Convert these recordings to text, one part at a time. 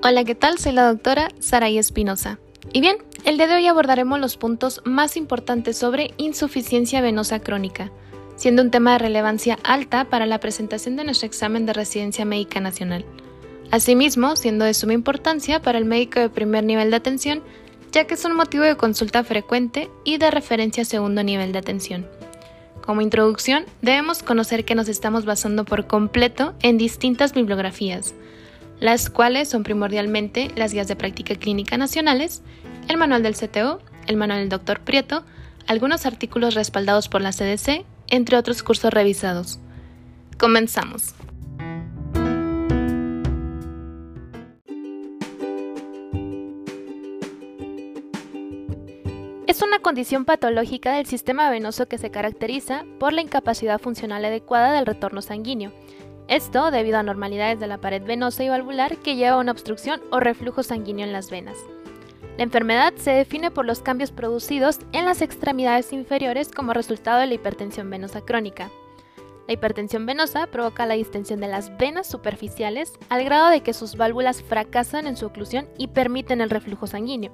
Hola, ¿qué tal? Soy la doctora Saray Espinosa. Y bien, el día de hoy abordaremos los puntos más importantes sobre insuficiencia venosa crónica, siendo un tema de relevancia alta para la presentación de nuestro examen de residencia médica nacional. Asimismo, siendo de suma importancia para el médico de primer nivel de atención, ya que es un motivo de consulta frecuente y de referencia segundo nivel de atención. Como introducción, debemos conocer que nos estamos basando por completo en distintas bibliografías, las cuales son primordialmente las guías de práctica clínica nacionales, el manual del CTO, el manual del Dr. Prieto, algunos artículos respaldados por la CDC, entre otros cursos revisados. Comenzamos. Es una condición patológica del sistema venoso que se caracteriza por la incapacidad funcional adecuada del retorno sanguíneo, esto debido a anormalidades de la pared venosa y valvular que lleva a una obstrucción o reflujo sanguíneo en las venas. La enfermedad se define por los cambios producidos en las extremidades inferiores como resultado de la hipertensión venosa crónica. La hipertensión venosa provoca la distensión de las venas superficiales al grado de que sus válvulas fracasan en su oclusión y permiten el reflujo sanguíneo.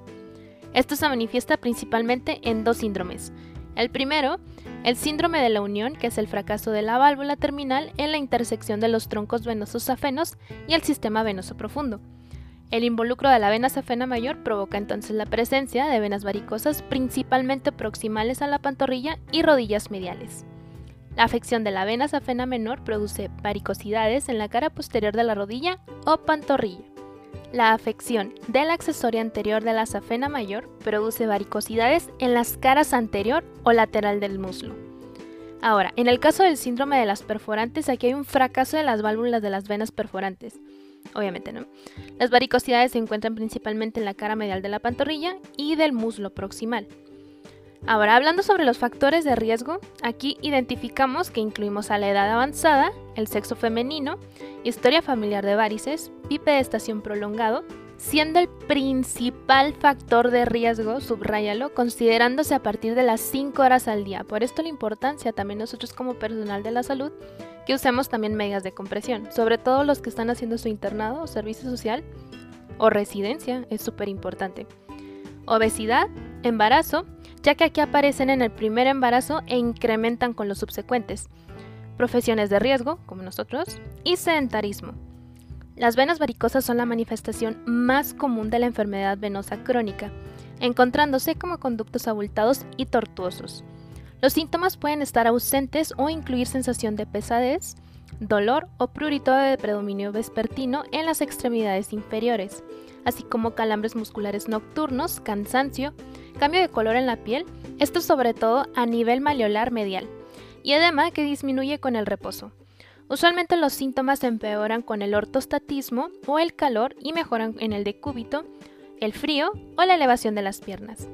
Esto se manifiesta principalmente en dos síndromes, el primero, el síndrome de la unión, que es el fracaso de la válvula terminal en la intersección de los troncos venosos safenos y el sistema venoso profundo. El involucro de la vena safena mayor provoca entonces la presencia de venas varicosas principalmente proximales a la pantorrilla y rodillas mediales. La afección de la vena safena menor produce varicosidades en la cara posterior de la rodilla o pantorrilla. La afección de la accesoria anterior de la safena mayor produce varicosidades en las caras anterior o lateral del muslo. Ahora, en el caso del síndrome de las perforantes, aquí hay un fracaso de las válvulas de las venas perforantes. Obviamente no. Las varicosidades se encuentran principalmente en la cara medial de la pantorrilla y del muslo proximal. Ahora, hablando sobre los factores de riesgo, aquí identificamos que incluimos a la edad avanzada, el sexo femenino, historia familiar de varices, estación prolongado, siendo el principal factor de riesgo, subráyalo, considerándose a partir de las 5 horas al día. Por esto la importancia también nosotros como personal de la salud que usemos también medias de compresión, sobre todo los que están haciendo su internado o servicio social o residencia, es súper importante. Obesidad, embarazo, ya que aquí aparecen en el primer embarazo e incrementan con los subsecuentes. Profesiones de riesgo, como nosotros, y sedentarismo. Las venas varicosas son la manifestación más común de la enfermedad venosa crónica, encontrándose como conductos abultados y tortuosos. Los síntomas pueden estar ausentes o incluir sensación de pesadez, dolor o prurito de predominio vespertino en las extremidades inferiores, así como calambres musculares nocturnos, cansancio, cambio de color en la piel, esto sobre todo a nivel maleolar medial, y edema que disminuye con el reposo. Usualmente los síntomas empeoran con el ortostatismo o el calor y mejoran en el decúbito, el frío o la elevación de las piernas.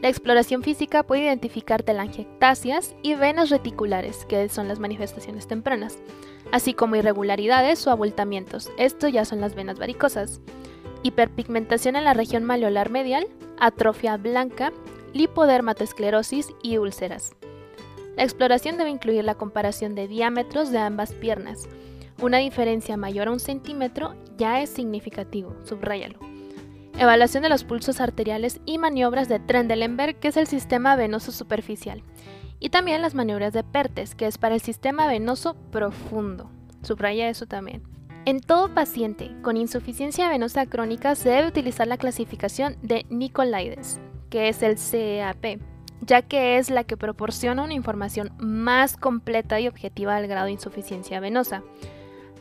La exploración física puede identificar telangiectasias y venas reticulares, que son las manifestaciones tempranas, así como irregularidades o abultamientos, esto ya son las venas varicosas. Hiperpigmentación en la región maleolar medial, atrofia blanca, lipodermatosclerosis y úlceras. La exploración debe incluir la comparación de diámetros de ambas piernas. Una diferencia mayor a un centímetro ya es significativo, subráyalo. Evaluación de los pulsos arteriales y maniobras de Trendelenburg, que es el sistema venoso superficial. Y también las maniobras de Pertes, que es para el sistema venoso profundo. Subraya eso también. En todo paciente con insuficiencia venosa crónica se debe utilizar la clasificación de Nicolaides, que es el CEAP, ya que es la que proporciona una información más completa y objetiva del grado de insuficiencia venosa.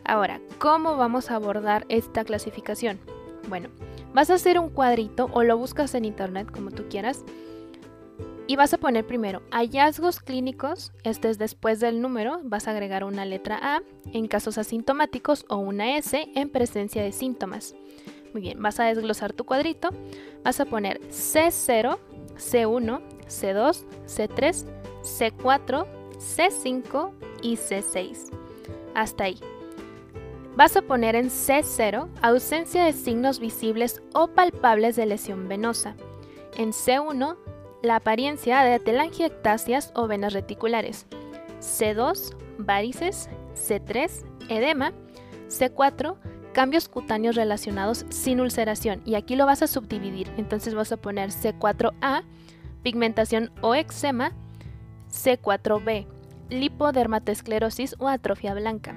Ahora, ¿cómo vamos a abordar esta clasificación? Bueno, vas a hacer un cuadrito o lo buscas en internet como tú quieras y vas a poner primero hallazgos clínicos, este es después del número, vas a agregar una letra A en casos asintomáticos o una S en presencia de síntomas. Muy bien, vas a desglosar tu cuadrito, vas a poner C0, C1, C2, C3, C4, C5 y C6. Hasta ahí. Vas a poner en C0 ausencia de signos visibles o palpables de lesión venosa. En C1 la apariencia de telangiectasias o venas reticulares, C2, varices, C3, edema, C4, cambios cutáneos relacionados sin ulceración. Y aquí lo vas a subdividir. Entonces vas a poner C4A, pigmentación o eczema, C4B, lipodermatosclerosis o atrofia blanca.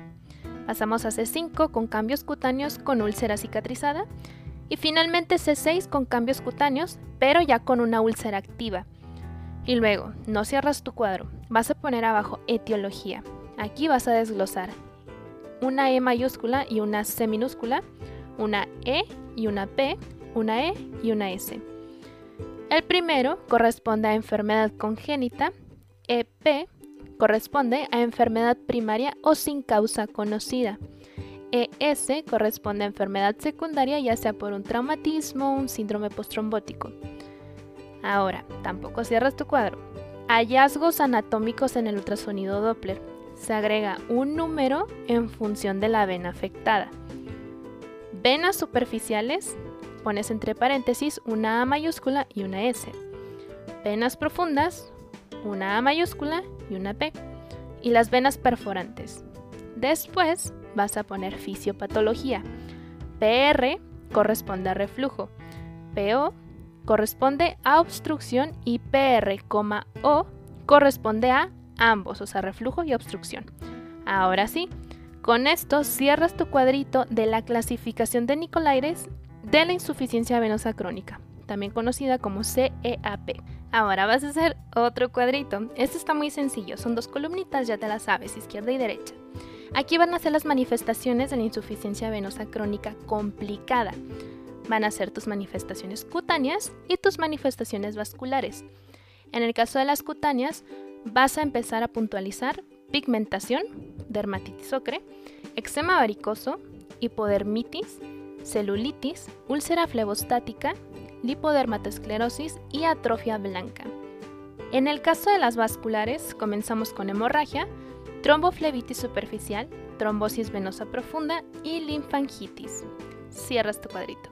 Pasamos a C5 con cambios cutáneos con úlcera cicatrizada. Y finalmente C6 con cambios cutáneos, pero ya con una úlcera activa. Y luego, no cierras tu cuadro, vas a poner abajo etiología. Aquí vas a desglosar una E mayúscula y una C minúscula, una E y una P, una E y una S. El primero corresponde a enfermedad congénita, EP corresponde a enfermedad primaria o sin causa conocida. ES corresponde a enfermedad secundaria ya sea por un traumatismo o un síndrome postrombótico. Ahora, tampoco cierras tu cuadro. Hallazgos anatómicos en el ultrasonido Doppler. Se agrega un número en función de la vena afectada. Venas superficiales, pones entre paréntesis una A mayúscula y una S. Venas profundas, una A mayúscula y una P. Y las venas perforantes. Después vas a poner fisiopatología. PR corresponde a reflujo. PO corresponde a obstrucción y PR, O corresponde a ambos, o sea, reflujo y obstrucción. Ahora sí, con esto cierras tu cuadrito de la clasificación de Nicolaires de la insuficiencia venosa crónica, también conocida como CEAP. Ahora vas a hacer otro cuadrito. Este está muy sencillo, son dos columnitas, ya te las sabes, izquierda y derecha. Aquí van a ser las manifestaciones de la insuficiencia venosa crónica complicada van a ser tus manifestaciones cutáneas y tus manifestaciones vasculares. En el caso de las cutáneas, vas a empezar a puntualizar pigmentación, dermatitis ocre, eczema varicoso, hipodermitis, celulitis, úlcera flebostática, lipodermatosclerosis y atrofia blanca. En el caso de las vasculares, comenzamos con hemorragia, tromboflebitis superficial, trombosis venosa profunda y linfangitis. Cierras tu cuadrito.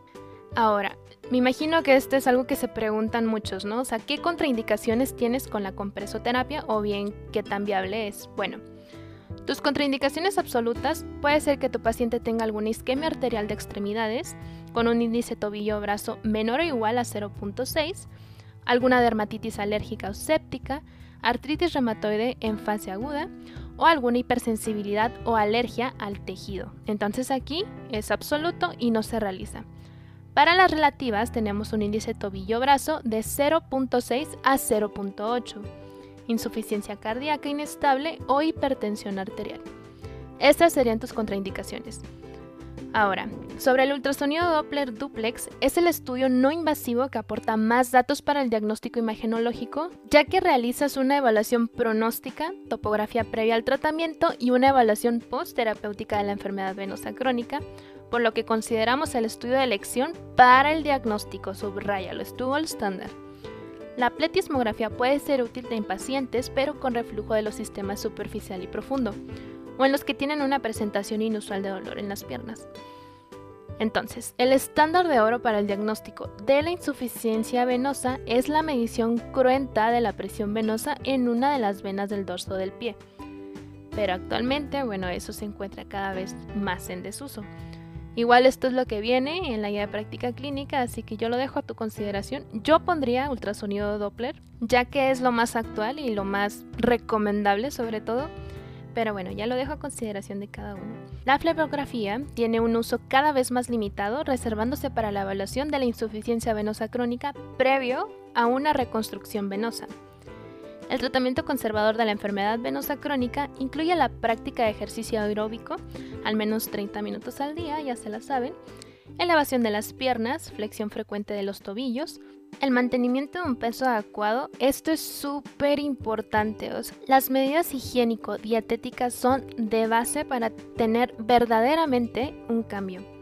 Ahora, me imagino que este es algo que se preguntan muchos, ¿no? O sea, ¿qué contraindicaciones tienes con la compresoterapia o bien qué tan viable es? Bueno, tus contraindicaciones absolutas puede ser que tu paciente tenga alguna isquemia arterial de extremidades con un índice tobillo-brazo menor o igual a 0.6, alguna dermatitis alérgica o séptica, artritis reumatoide en fase aguda o alguna hipersensibilidad o alergia al tejido. Entonces aquí es absoluto y no se realiza. Para las relativas tenemos un índice tobillo-brazo de 0.6 a 0.8, insuficiencia cardíaca inestable o hipertensión arterial. Estas serían tus contraindicaciones. Ahora, sobre el ultrasonido Doppler duplex, es el estudio no invasivo que aporta más datos para el diagnóstico imagenológico, ya que realizas una evaluación pronóstica, topografía previa al tratamiento y una evaluación post-terapéutica de la enfermedad venosa crónica, por lo que consideramos el estudio de elección para el diagnóstico, subraya, lo estuvo el estándar. La pletismografía puede ser útil en pacientes, pero con reflujo de los sistemas superficial y profundo, o en los que tienen una presentación inusual de dolor en las piernas. Entonces, el estándar de oro para el diagnóstico de la insuficiencia venosa es la medición cruenta de la presión venosa en una de las venas del dorso del pie. Pero actualmente, bueno, eso se encuentra cada vez más en desuso. Igual esto es lo que viene en la guía de práctica clínica, así que yo lo dejo a tu consideración. Yo pondría ultrasonido Doppler, ya que es lo más actual y lo más recomendable sobre todo. Pero bueno, ya lo dejo a consideración de cada uno. La flebografía tiene un uso cada vez más limitado, reservándose para la evaluación de la insuficiencia venosa crónica previo a una reconstrucción venosa. El tratamiento conservador de la enfermedad venosa crónica incluye la práctica de ejercicio aeróbico, al menos 30 minutos al día, ya se la saben, elevación de las piernas, flexión frecuente de los tobillos, el mantenimiento de un peso adecuado, esto es súper importante. las medidas higiénico-dietéticas son de base para tener verdaderamente un cambio.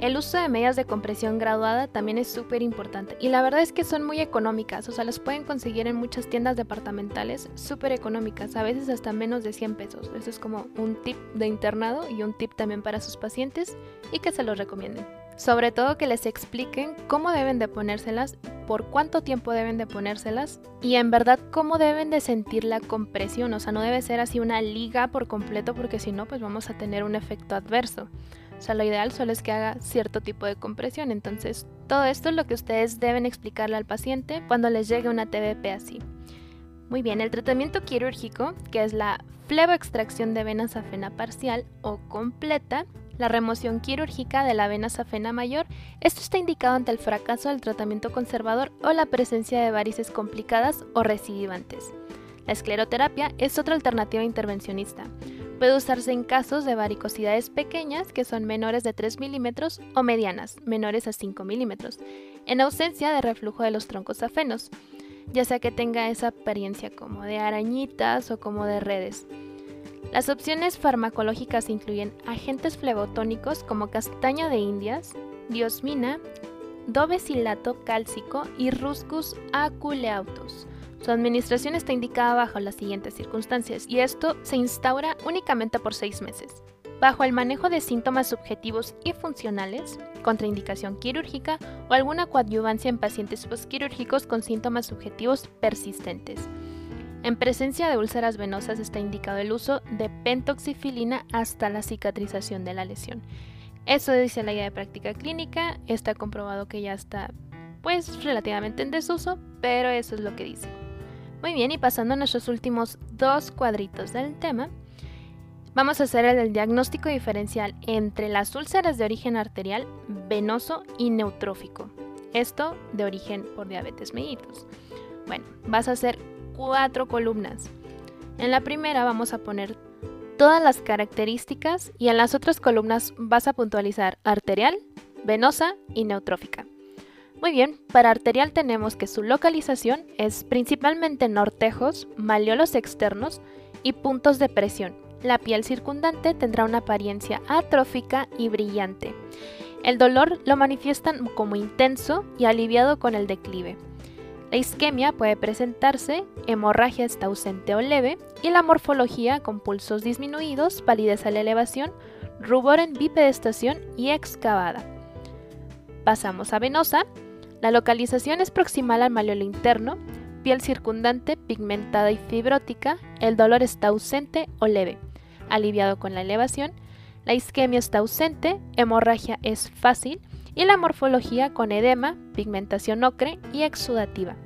El uso de medias de compresión graduada también es súper importante y la verdad es que son muy económicas, o sea, las pueden conseguir en muchas tiendas departamentales súper económicas, a veces hasta menos de 100 pesos. Eso es como un tip de internado y un tip también para sus pacientes y que se los recomienden. Sobre todo que les expliquen cómo deben de ponérselas, por cuánto tiempo deben de ponérselas y en verdad cómo deben de sentir la compresión, o sea, no debe ser así una liga por completo porque si no, pues vamos a tener un efecto adverso O sea, lo ideal solo es que haga cierto tipo de compresión. Entonces, todo esto es lo que ustedes deben explicarle al paciente cuando les llegue una TBP así. Muy bien, el tratamiento quirúrgico, que es la fleboextracción de vena safena parcial o completa, la remoción quirúrgica de la vena safena mayor, esto está indicado ante el fracaso del tratamiento conservador o la presencia de varices complicadas o recidivantes. La escleroterapia es otra alternativa intervencionista. Puede usarse en casos de varicosidades pequeñas que son menores de 3 milímetros o medianas, menores a 5 milímetros, en ausencia de reflujo de los troncos safenos, ya sea que tenga esa apariencia como de arañitas o como de redes. Las opciones farmacológicas incluyen agentes flebotónicos como castaña de indias, diosmina, dovecilato cálcico y ruscus aculeatus. Su administración está indicada bajo las siguientes circunstancias y esto se instaura únicamente por seis meses. Bajo el manejo de síntomas subjetivos y funcionales, contraindicación quirúrgica o alguna coadyuvancia en pacientes postquirúrgicos con síntomas subjetivos persistentes. En presencia de úlceras venosas está indicado el uso de pentoxifilina hasta la cicatrización de la lesión. Eso dice la guía de práctica clínica, está comprobado que ya está pues relativamente en desuso, pero eso es lo que dice. Muy bien, y pasando a nuestros últimos dos cuadritos del tema, vamos a hacer el diagnóstico diferencial entre las úlceras de origen arterial, venoso y neutrófico. Esto de origen por diabetes mellitus. Bueno, vas a hacer cuatro columnas. En la primera vamos a poner todas las características y en las otras columnas vas a puntualizar arterial, venosa y neutrófica. Muy bien, para arterial tenemos que su localización es principalmente nortejos, malleolos externos y puntos de presión. La piel circundante tendrá una apariencia atrófica y brillante. El dolor lo manifiestan como intenso y aliviado con el declive. La isquemia puede presentarse, hemorragia está ausente o leve, y la morfología con pulsos disminuidos, palidez a la elevación, rubor en bipedestación y excavada. Pasamos a venosa. La localización es proximal al maleolo interno, piel circundante pigmentada y fibrótica, el dolor está ausente o leve, aliviado con la elevación, la isquemia está ausente, hemorragia es fácil, y la morfología con edema, pigmentación ocre y exudativa.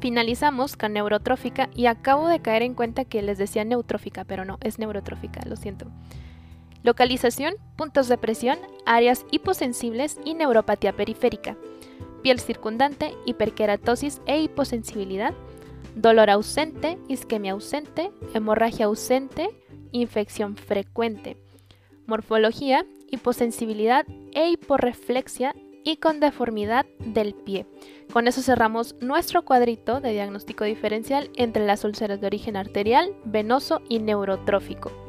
Finalizamos con neurotrófica y acabo de caer en cuenta que les decía neutrófica, pero no, es neurotrófica, lo siento. Localización, puntos de presión, áreas hiposensibles y neuropatía periférica. Piel circundante, hiperkeratosis e hiposensibilidad. Dolor ausente, isquemia ausente, hemorragia ausente, infección frecuente. Morfología, hiposensibilidad e hiporreflexia y con deformidad del pie. Con eso cerramos nuestro cuadrito de diagnóstico diferencial entre las úlceras de origen arterial, venoso y neurotrófico.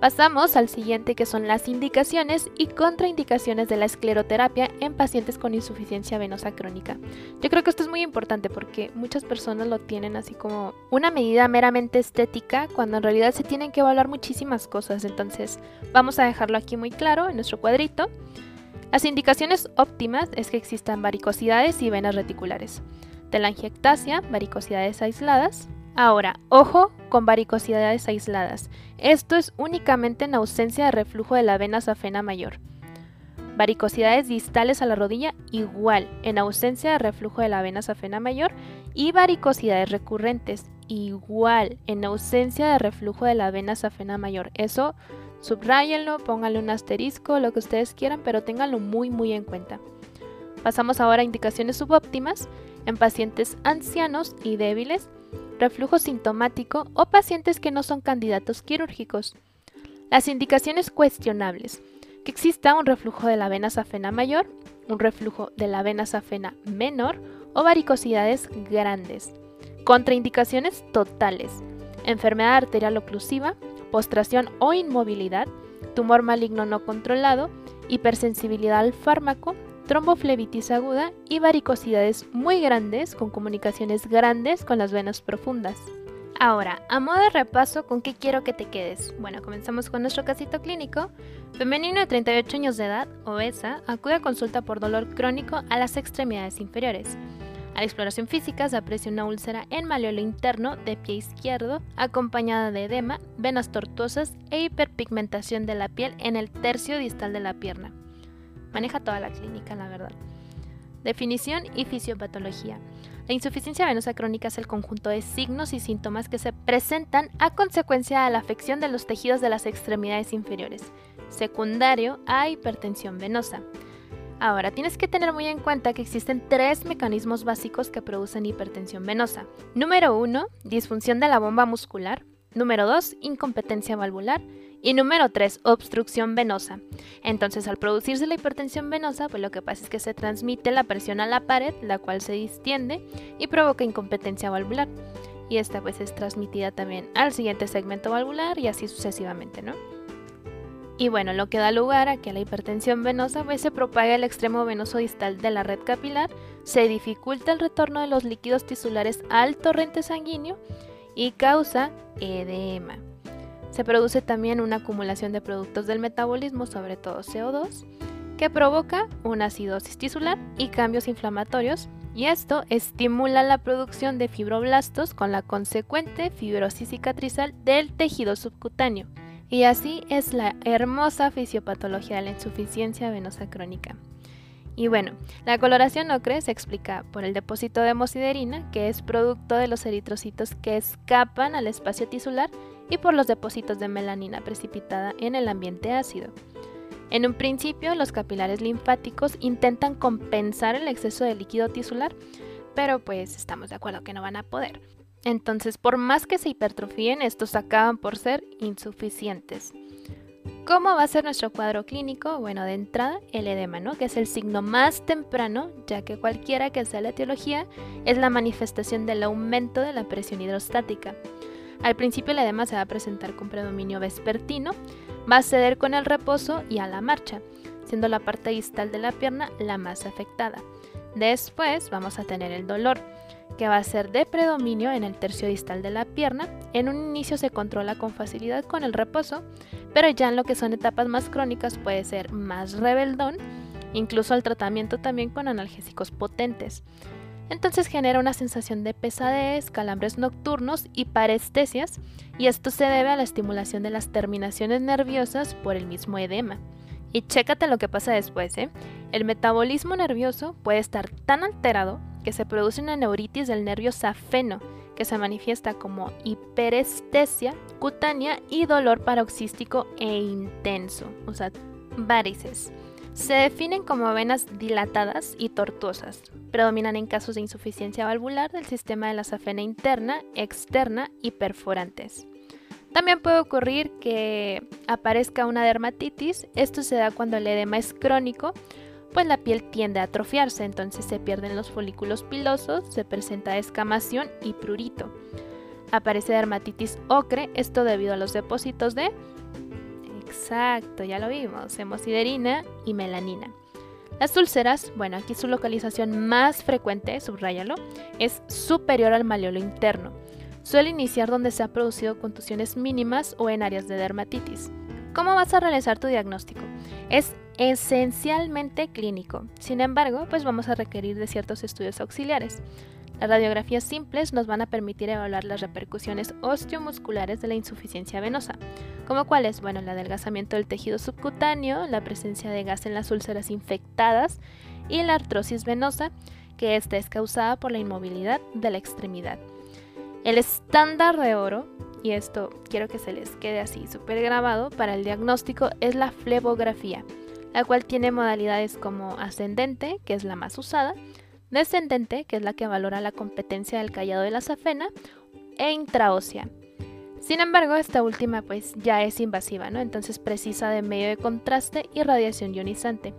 Pasamos al siguiente que son las indicaciones y contraindicaciones de la escleroterapia en pacientes con insuficiencia venosa crónica. Yo creo que esto es muy importante porque muchas personas lo tienen así como una medida meramente estética cuando en realidad se tienen que evaluar muchísimas cosas. Entonces vamos a dejarlo aquí muy claro en nuestro cuadrito. Las indicaciones óptimas es que existan varicosidades y venas reticulares. Telangiectasia, varicosidades aisladas, Ahora, ojo con varicosidades aisladas. Esto es únicamente en ausencia de reflujo de la vena safena mayor. Varicosidades distales a la rodilla igual en ausencia de reflujo de la vena safena mayor y varicosidades recurrentes igual en ausencia de reflujo de la vena safena mayor. Eso subrayenlo, pónganle un asterisco, lo que ustedes quieran, pero ténganlo muy muy en cuenta. Pasamos ahora a indicaciones subóptimas en pacientes ancianos y débiles reflujo sintomático o pacientes que no son candidatos quirúrgicos. Las indicaciones cuestionables. Que exista un reflujo de la vena safena mayor, un reflujo de la vena safena menor o varicosidades grandes. Contraindicaciones totales. Enfermedad arterial oclusiva, postración o inmovilidad, tumor maligno no controlado, hipersensibilidad al fármaco, tromboflebitis aguda y varicosidades muy grandes con comunicaciones grandes con las venas profundas. Ahora, a modo de repaso, ¿con qué quiero que te quedes? Bueno, comenzamos con nuestro casito clínico. Femenino de 38 años de edad, obesa, acude a consulta por dolor crónico a las extremidades inferiores. A la exploración física se aprecia una úlcera en maleolo interno de pie izquierdo, acompañada de edema, venas tortuosas e hiperpigmentación de la piel en el tercio distal de la pierna. Maneja toda la clínica, la verdad. Definición y fisiopatología. La insuficiencia venosa crónica es el conjunto de signos y síntomas que se presentan a consecuencia de la afección de los tejidos de las extremidades inferiores, secundario a hipertensión venosa. Ahora, tienes que tener muy en cuenta que existen tres mecanismos básicos que producen hipertensión venosa. Número 1, disfunción de la bomba muscular. Número 2, incompetencia valvular. Y número 3, obstrucción venosa. Entonces, al producirse la hipertensión venosa, pues lo que pasa es que se transmite la presión a la pared, la cual se distiende y provoca incompetencia valvular. Y esta pues es transmitida también al siguiente segmento valvular y así sucesivamente, ¿no? Y bueno, lo que da lugar a que la hipertensión venosa pues, se propague al extremo venoso distal de la red capilar, se dificulta el retorno de los líquidos tisulares al torrente sanguíneo y causa edema. Se produce también una acumulación de productos del metabolismo, sobre todo CO2, que provoca una acidosis tisular y cambios inflamatorios, y esto estimula la producción de fibroblastos con la consecuente fibrosis cicatrizal del tejido subcutáneo. Y así es la hermosa fisiopatología de la insuficiencia venosa crónica. Y bueno, la coloración ocre se explica por el depósito de hemosiderina, que es producto de los eritrocitos que escapan al espacio tisular, y por los depósitos de melanina precipitada en el ambiente ácido. En un principio, los capilares linfáticos intentan compensar el exceso de líquido tisular, pero pues estamos de acuerdo que no van a poder. Entonces, por más que se hipertrofíen, estos acaban por ser insuficientes. ¿Cómo va a ser nuestro cuadro clínico? Bueno, de entrada, el edema, ¿no? Que es el signo más temprano, ya que cualquiera que sea la etiología, es la manifestación del aumento de la presión hidrostática. Al principio el edema se va a presentar con predominio vespertino, va a ceder con el reposo y a la marcha, siendo la parte distal de la pierna la más afectada. Después vamos a tener el dolor que va a ser de predominio en el tercio distal de la pierna. En un inicio se controla con facilidad con el reposo, pero ya en lo que son etapas más crónicas puede ser más rebeldón, incluso el tratamiento también con analgésicos potentes. Entonces genera una sensación de pesadez, calambres nocturnos y parestesias, y esto se debe a la estimulación de las terminaciones nerviosas por el mismo edema. Y chécate lo que pasa después, ¿eh? El metabolismo nervioso puede estar tan alterado que se produce una neuritis del nervio safeno, que se manifiesta como hiperestesia cutánea y dolor paroxístico e intenso, o sea, varices. Se definen como venas dilatadas y tortuosas. Predominan en casos de insuficiencia valvular del sistema de la safena interna, externa y perforantes. También puede ocurrir que aparezca una dermatitis. Esto se da cuando el edema es crónico pues la piel tiende a atrofiarse, entonces se pierden los folículos pilosos, se presenta escamación y prurito. Aparece dermatitis ocre, esto debido a los depósitos de... Exacto, ya lo vimos, hemosiderina y melanina. Las úlceras, bueno, aquí su localización más frecuente, subráyalo, es superior al maleolo interno. Suele iniciar donde se han producido contusiones mínimas o en áreas de dermatitis. ¿Cómo vas a realizar tu diagnóstico? Es esencialmente clínico. Sin embargo, pues vamos a requerir de ciertos estudios auxiliares. Las radiografías simples nos van a permitir evaluar las repercusiones osteomusculares de la insuficiencia venosa, como cuáles, bueno, el adelgazamiento del tejido subcutáneo, la presencia de gas en las úlceras infectadas y la artrosis venosa, que esta es causada por la inmovilidad de la extremidad. El estándar de oro, y esto quiero que se les quede así súper grabado, para el diagnóstico es la flebografía la cual tiene modalidades como ascendente, que es la más usada, descendente, que es la que valora la competencia del callado de la safena, e intraósea. Sin embargo, esta última pues ya es invasiva, ¿no? Entonces precisa de medio de contraste y radiación ionizante.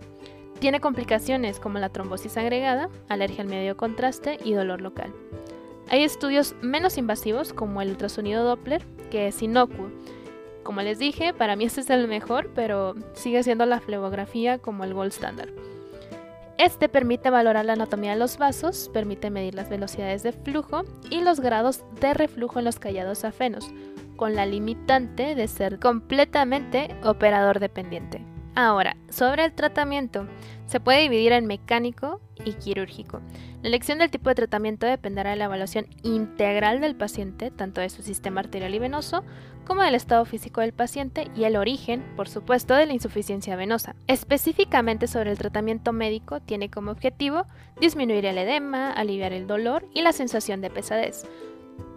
Tiene complicaciones como la trombosis agregada, alergia al medio de contraste y dolor local. Hay estudios menos invasivos como el ultrasonido Doppler, que es inocuo, como les dije, para mí este es el mejor, pero sigue siendo la flebografía como el gold standard. Este permite valorar la anatomía de los vasos, permite medir las velocidades de flujo y los grados de reflujo en los callados afenos, con la limitante de ser completamente operador dependiente. Ahora, sobre el tratamiento, se puede dividir en mecánico y quirúrgico. La elección del tipo de tratamiento dependerá de la evaluación integral del paciente, tanto de su sistema arterial y venoso, como del estado físico del paciente y el origen, por supuesto, de la insuficiencia venosa. Específicamente sobre el tratamiento médico, tiene como objetivo disminuir el edema, aliviar el dolor y la sensación de pesadez.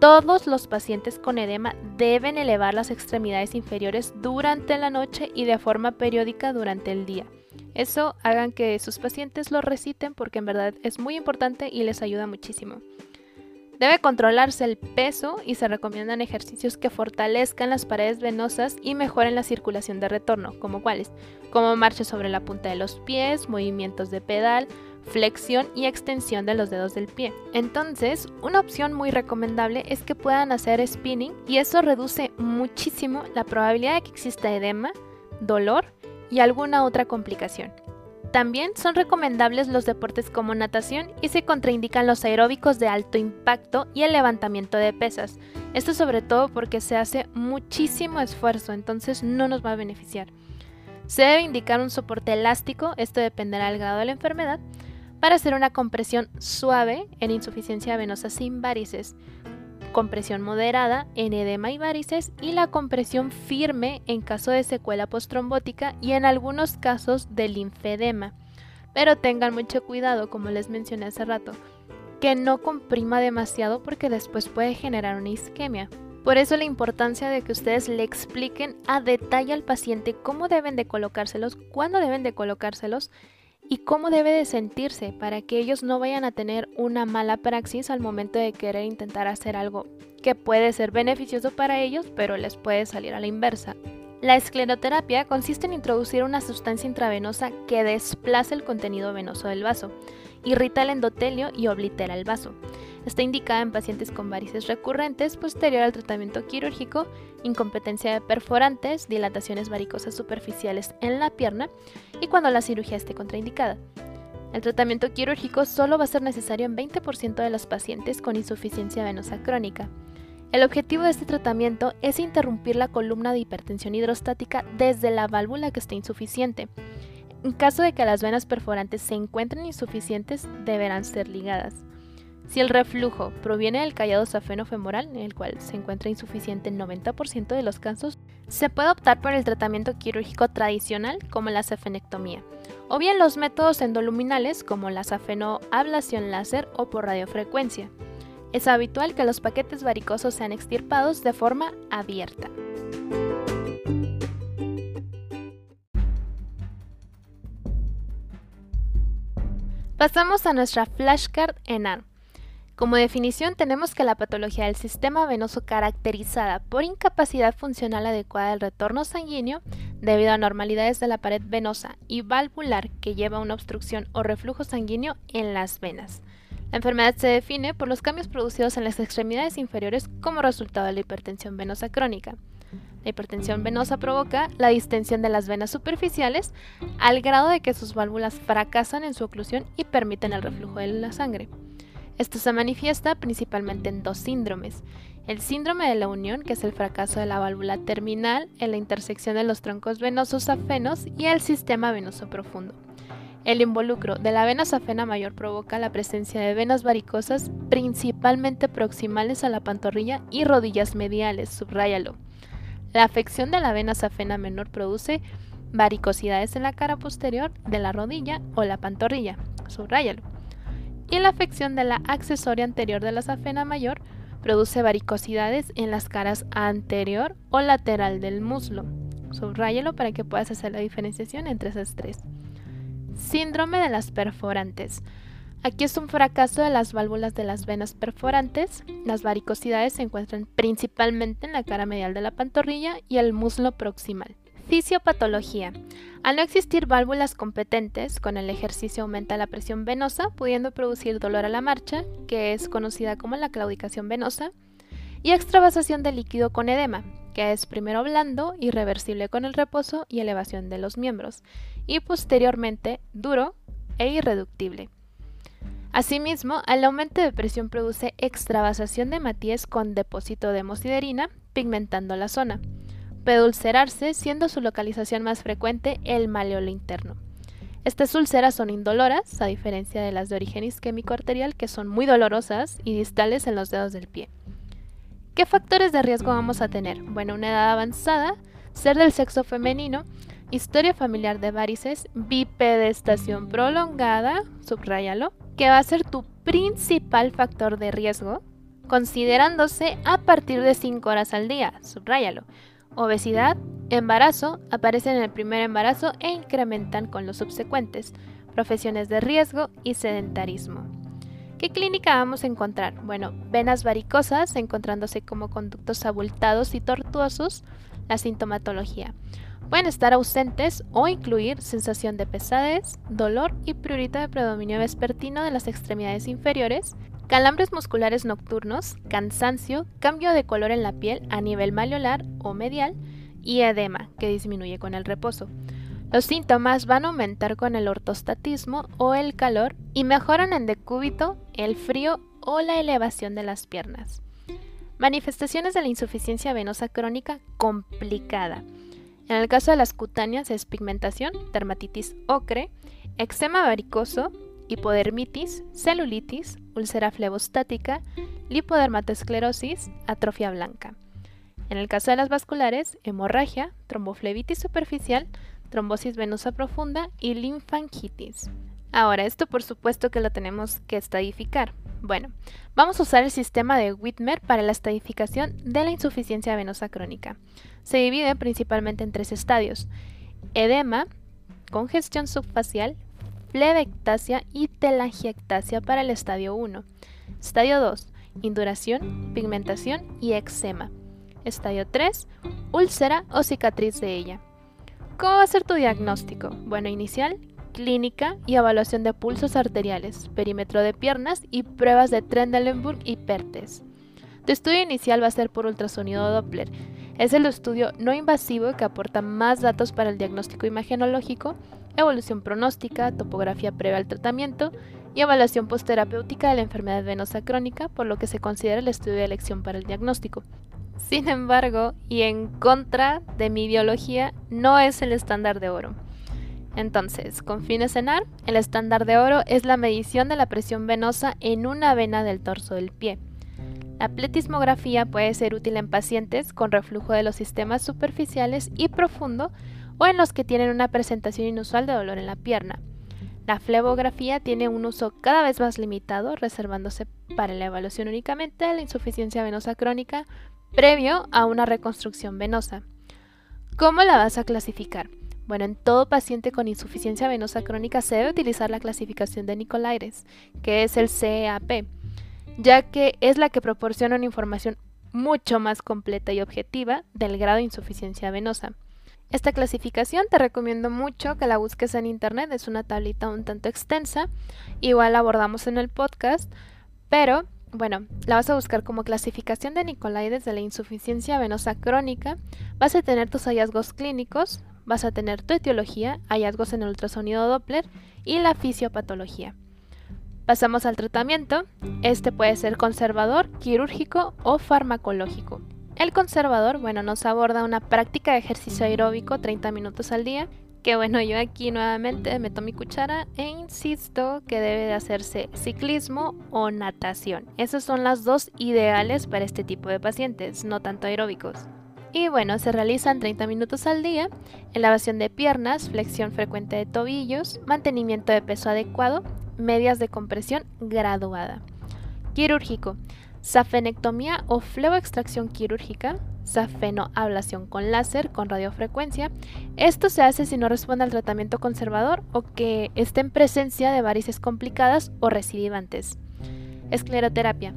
Todos los pacientes con edema deben elevar las extremidades inferiores durante la noche y de forma periódica durante el día. Eso hagan que sus pacientes lo reciten porque en verdad es muy importante y les ayuda muchísimo. Debe controlarse el peso y se recomiendan ejercicios que fortalezcan las paredes venosas y mejoren la circulación de retorno, como cuáles, como marcha sobre la punta de los pies, movimientos de pedal, flexión y extensión de los dedos del pie. Entonces, una opción muy recomendable es que puedan hacer spinning y eso reduce muchísimo la probabilidad de que exista edema, dolor y alguna otra complicación. También son recomendables los deportes como natación y se contraindican los aeróbicos de alto impacto y el levantamiento de pesas. Esto sobre todo porque se hace muchísimo esfuerzo, entonces no nos va a beneficiar. Se debe indicar un soporte elástico, esto dependerá del grado de la enfermedad, para hacer una compresión suave en insuficiencia venosa sin varices compresión moderada en edema y varices y la compresión firme en caso de secuela postrombótica y en algunos casos de linfedema. Pero tengan mucho cuidado, como les mencioné hace rato, que no comprima demasiado porque después puede generar una isquemia. Por eso la importancia de que ustedes le expliquen a detalle al paciente cómo deben de colocárselos, cuándo deben de colocárselos y cómo debe de sentirse para que ellos no vayan a tener una mala praxis al momento de querer intentar hacer algo que puede ser beneficioso para ellos, pero les puede salir a la inversa. La escleroterapia consiste en introducir una sustancia intravenosa que desplaza el contenido venoso del vaso, irrita el endotelio y oblitera el vaso. Está indicada en pacientes con varices recurrentes posterior al tratamiento quirúrgico, incompetencia de perforantes, dilataciones varicosas superficiales en la pierna y cuando la cirugía esté contraindicada. El tratamiento quirúrgico solo va a ser necesario en 20% de los pacientes con insuficiencia venosa crónica. El objetivo de este tratamiento es interrumpir la columna de hipertensión hidrostática desde la válvula que esté insuficiente. En caso de que las venas perforantes se encuentren insuficientes, deberán ser ligadas. Si el reflujo proviene del callado safeno-femoral, en el cual se encuentra insuficiente en 90% de los casos, se puede optar por el tratamiento quirúrgico tradicional como la safenectomía, o bien los métodos endoluminales como la safenoablación láser o por radiofrecuencia. Es habitual que los paquetes varicosos sean extirpados de forma abierta. Pasamos a nuestra flashcard en ARM. Como definición tenemos que la patología del sistema venoso caracterizada por incapacidad funcional adecuada del retorno sanguíneo debido a anormalidades de la pared venosa y valvular que lleva a una obstrucción o reflujo sanguíneo en las venas. La enfermedad se define por los cambios producidos en las extremidades inferiores como resultado de la hipertensión venosa crónica. La hipertensión venosa provoca la distensión de las venas superficiales al grado de que sus válvulas fracasan en su oclusión y permiten el reflujo de la sangre. Esto se manifiesta principalmente en dos síndromes. El síndrome de la unión, que es el fracaso de la válvula terminal en la intersección de los troncos venosos afenos y el sistema venoso profundo. El involucro de la vena safena mayor provoca la presencia de venas varicosas principalmente proximales a la pantorrilla y rodillas mediales, subráyalo. La afección de la vena safena menor produce varicosidades en la cara posterior de la rodilla o la pantorrilla, subráyalo. Y la afección de la accesoria anterior de la safena mayor produce varicosidades en las caras anterior o lateral del muslo. Subráyalo para que puedas hacer la diferenciación entre esas tres. Síndrome de las perforantes. Aquí es un fracaso de las válvulas de las venas perforantes. Las varicosidades se encuentran principalmente en la cara medial de la pantorrilla y el muslo proximal. Fisiopatología. Al no existir válvulas competentes, con el ejercicio aumenta la presión venosa, pudiendo producir dolor a la marcha, que es conocida como la claudicación venosa, y extravasación de líquido con edema, que es primero blando, irreversible con el reposo y elevación de los miembros, y posteriormente duro e irreductible. Asimismo, el aumento de presión produce extravasación de matíes con depósito de hemosiderina, pigmentando la zona. Puede ulcerarse, siendo su localización más frecuente el maleolo interno. Estas úlceras son indoloras, a diferencia de las de origen isquémico arterial, que son muy dolorosas y distales en los dedos del pie. ¿Qué factores de riesgo vamos a tener? Bueno, una edad avanzada, ser del sexo femenino, historia familiar de varices, bipedestación prolongada, subrayalo, que va a ser tu principal factor de riesgo, considerándose a partir de 5 horas al día, subrayalo. Obesidad, embarazo, aparecen en el primer embarazo e incrementan con los subsecuentes, profesiones de riesgo y sedentarismo. ¿Qué clínica vamos a encontrar? Bueno, venas varicosas, encontrándose como conductos abultados y tortuosos, la sintomatología. Pueden estar ausentes o incluir sensación de pesadez, dolor y prurito de predominio vespertino de las extremidades inferiores, calambres musculares nocturnos, cansancio, cambio de color en la piel a nivel maleolar o medial y edema, que disminuye con el reposo. Los síntomas van a aumentar con el ortostatismo o el calor y mejoran en decúbito, el frío o la elevación de las piernas. Manifestaciones de la insuficiencia venosa crónica complicada. En el caso de las cutáneas es pigmentación, dermatitis ocre, eczema varicoso, hipodermitis, celulitis, úlcera flebostática, lipodermatosclerosis, atrofia blanca. En el caso de las vasculares, hemorragia, tromboflebitis superficial, trombosis venosa profunda y linfangitis. Ahora, esto por supuesto que lo tenemos que estadificar. Bueno, vamos a usar el sistema de Whitmer para la estadificación de la insuficiencia venosa crónica. Se divide principalmente en tres estadios. Edema, congestión subfacial, flebectasia y telangiectasia para el estadio 1. Estadio 2, induración, pigmentación y eczema. Estadio 3, úlcera o cicatriz de ella. ¿Cómo va a ser tu diagnóstico? Bueno, inicial, clínica y evaluación de pulsos arteriales, perímetro de piernas y pruebas de Trendelenburg y Pertes. Tu estudio inicial va a ser por ultrasonido Doppler. Es el estudio no invasivo que aporta más datos para el diagnóstico imagenológico, evolución pronóstica, topografía previa al tratamiento y evaluación postterapéutica de la enfermedad venosa crónica, por lo que se considera el estudio de elección para el diagnóstico. Sin embargo, y en contra de mi biología, no es el estándar de oro. Entonces, con fines cenar, el estándar de oro es la medición de la presión venosa en una vena del torso del pie. La pletismografía puede ser útil en pacientes con reflujo de los sistemas superficiales y profundo o en los que tienen una presentación inusual de dolor en la pierna. La flebografía tiene un uso cada vez más limitado, reservándose para la evaluación únicamente de la insuficiencia venosa crónica previo a una reconstrucción venosa. ¿Cómo la vas a clasificar? Bueno, en todo paciente con insuficiencia venosa crónica se debe utilizar la clasificación de Nicolaides, que es el CEAP, ya que es la que proporciona una información mucho más completa y objetiva del grado de insuficiencia venosa. Esta clasificación te recomiendo mucho que la busques en internet, es una tablita un tanto extensa, igual la abordamos en el podcast, pero bueno, la vas a buscar como clasificación de Nicolaides de la insuficiencia venosa crónica. Vas a tener tus hallazgos clínicos, vas a tener tu etiología, hallazgos en el ultrasonido Doppler y la fisiopatología. Pasamos al tratamiento. Este puede ser conservador, quirúrgico o farmacológico. El conservador, bueno, nos aborda una práctica de ejercicio aeróbico 30 minutos al día que bueno, yo aquí nuevamente meto mi cuchara e insisto que debe de hacerse ciclismo o natación. Esas son las dos ideales para este tipo de pacientes, no tanto aeróbicos. Y bueno, se realizan 30 minutos al día, elevación de piernas, flexión frecuente de tobillos, mantenimiento de peso adecuado, medias de compresión graduada. Quirúrgico, safenectomía o fleboextracción quirúrgica, safenoablación con láser con radiofrecuencia. Esto se hace si no responde al tratamiento conservador o que esté en presencia de varices complicadas o recidivantes. Escleroterapia.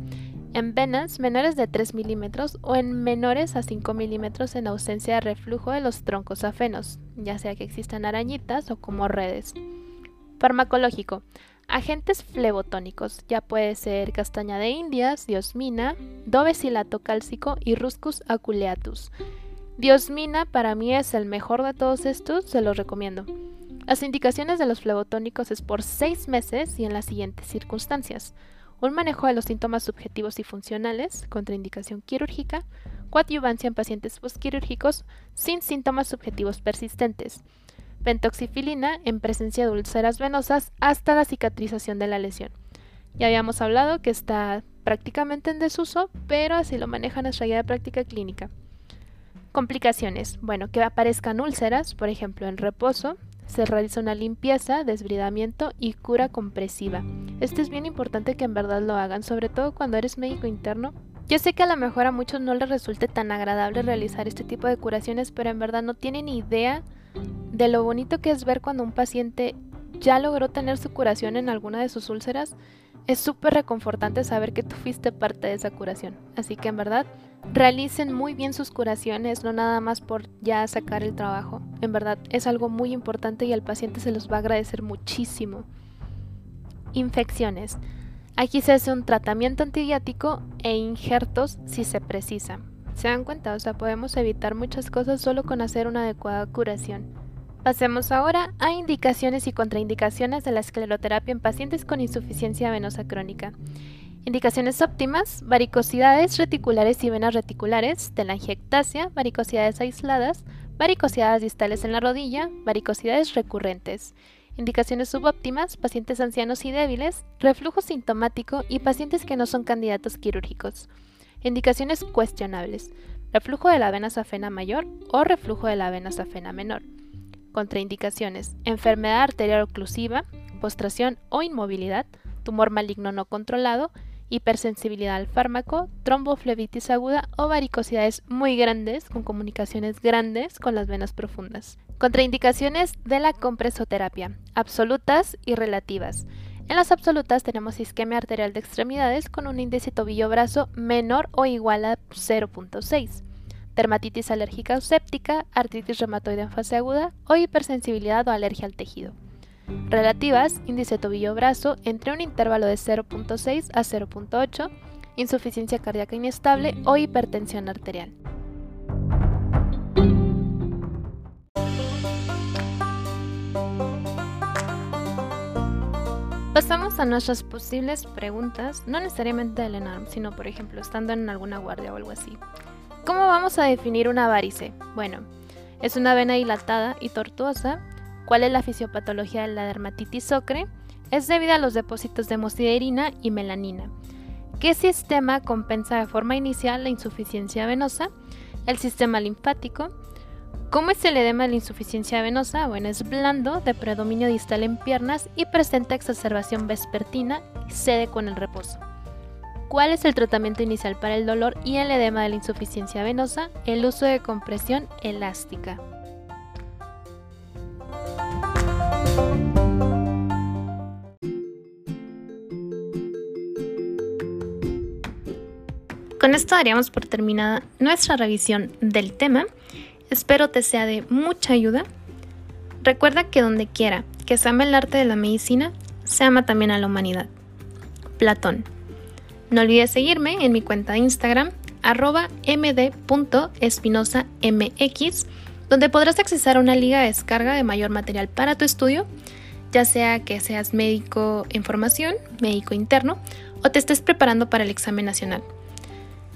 En venas menores de 3 milímetros o en menores a 5 milímetros en ausencia de reflujo de los troncos safenos, ya sea que existan arañitas o como redes. Farmacológico. Agentes flebotónicos, ya puede ser castaña de indias, diosmina, dovecilato cálcico y ruscus aculeatus. Diosmina para mí es el mejor de todos estos, se los recomiendo. Las indicaciones de los flebotónicos es por 6 meses y en las siguientes circunstancias. Un manejo de los síntomas subjetivos y funcionales, contraindicación quirúrgica, coadyuvancia en pacientes postquirúrgicos sin síntomas subjetivos persistentes, pentoxifilina en presencia de úlceras venosas hasta la cicatrización de la lesión. Ya habíamos hablado que está prácticamente en desuso, pero así lo maneja nuestra guía de práctica clínica. Complicaciones. Bueno, que aparezcan úlceras, por ejemplo en reposo, se realiza una limpieza, desbridamiento y cura compresiva. Esto es bien importante que en verdad lo hagan, sobre todo cuando eres médico interno. Yo sé que a lo mejor a muchos no les resulte tan agradable realizar este tipo de curaciones, pero en verdad no tienen idea de lo bonito que es ver cuando un paciente ya logró tener su curación en alguna de sus úlceras. Es súper reconfortante saber que tú fuiste parte de esa curación. Así que en verdad, realicen muy bien sus curaciones, no nada más por ya sacar el trabajo. En verdad, es algo muy importante y al paciente se los va a agradecer muchísimo. Infecciones. Aquí se hace un tratamiento antibiótico e injertos si se precisa. ¿Se dan cuenta? O sea, podemos evitar muchas cosas solo con hacer una adecuada curación. Pasemos ahora a indicaciones y contraindicaciones de la escleroterapia en pacientes con insuficiencia venosa crónica. Indicaciones óptimas, varicosidades reticulares y venas reticulares, telangiectasia, varicosidades aisladas, varicosidades distales en la rodilla, varicosidades recurrentes. Indicaciones subóptimas, pacientes ancianos y débiles, reflujo sintomático y pacientes que no son candidatos quirúrgicos. Indicaciones cuestionables, reflujo de la vena safena mayor o reflujo de la vena safena menor. Contraindicaciones: enfermedad arterial oclusiva, postración o inmovilidad, tumor maligno no controlado, hipersensibilidad al fármaco, tromboflebitis aguda o varicosidades muy grandes con comunicaciones grandes con las venas profundas. Contraindicaciones de la compresoterapia, absolutas y relativas. En las absolutas tenemos isquemia arterial de extremidades con un índice tobillo-brazo menor o igual a 0.6 dermatitis alérgica o séptica, artritis reumatoide en fase aguda o hipersensibilidad o alergia al tejido. Relativas, índice tobillo-brazo entre un intervalo de 0.6 a 0.8, insuficiencia cardíaca inestable o hipertensión arterial. Pasamos a nuestras posibles preguntas, no necesariamente del ENARM, sino por ejemplo estando en alguna guardia o algo así. ¿Cómo vamos a definir una varice? Bueno, es una vena dilatada y tortuosa. ¿Cuál es la fisiopatología de la dermatitis ocre? Es debido a los depósitos de hemosiderina y melanina. ¿Qué sistema compensa de forma inicial la insuficiencia venosa? El sistema linfático. ¿Cómo es el edema de la insuficiencia venosa? Bueno, es blando, de predominio distal en piernas y presenta exacerbación vespertina y cede con el reposo. ¿Cuál es el tratamiento inicial para el dolor y el edema de la insuficiencia venosa? El uso de compresión elástica. Con esto daríamos por terminada nuestra revisión del tema. Espero te sea de mucha ayuda. Recuerda que donde quiera que se ama el arte de la medicina, se ama también a la humanidad. Platón. No olvides seguirme en mi cuenta de Instagram, arroba md.espinosamx, donde podrás accesar a una liga de descarga de mayor material para tu estudio, ya sea que seas médico en formación, médico interno, o te estés preparando para el examen nacional.